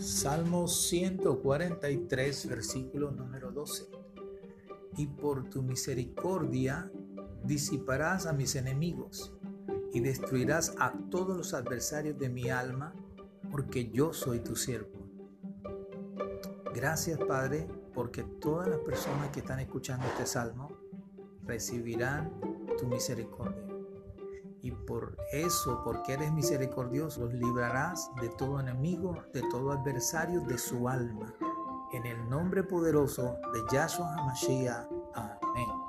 Salmo 143, versículo número 12. Y por tu misericordia disiparás a mis enemigos y destruirás a todos los adversarios de mi alma, porque yo soy tu siervo. Gracias Padre, porque todas las personas que están escuchando este salmo recibirán tu misericordia. Por eso, porque eres misericordioso, los librarás de todo enemigo, de todo adversario de su alma. En el nombre poderoso de Yahshua HaMashiach. Amén.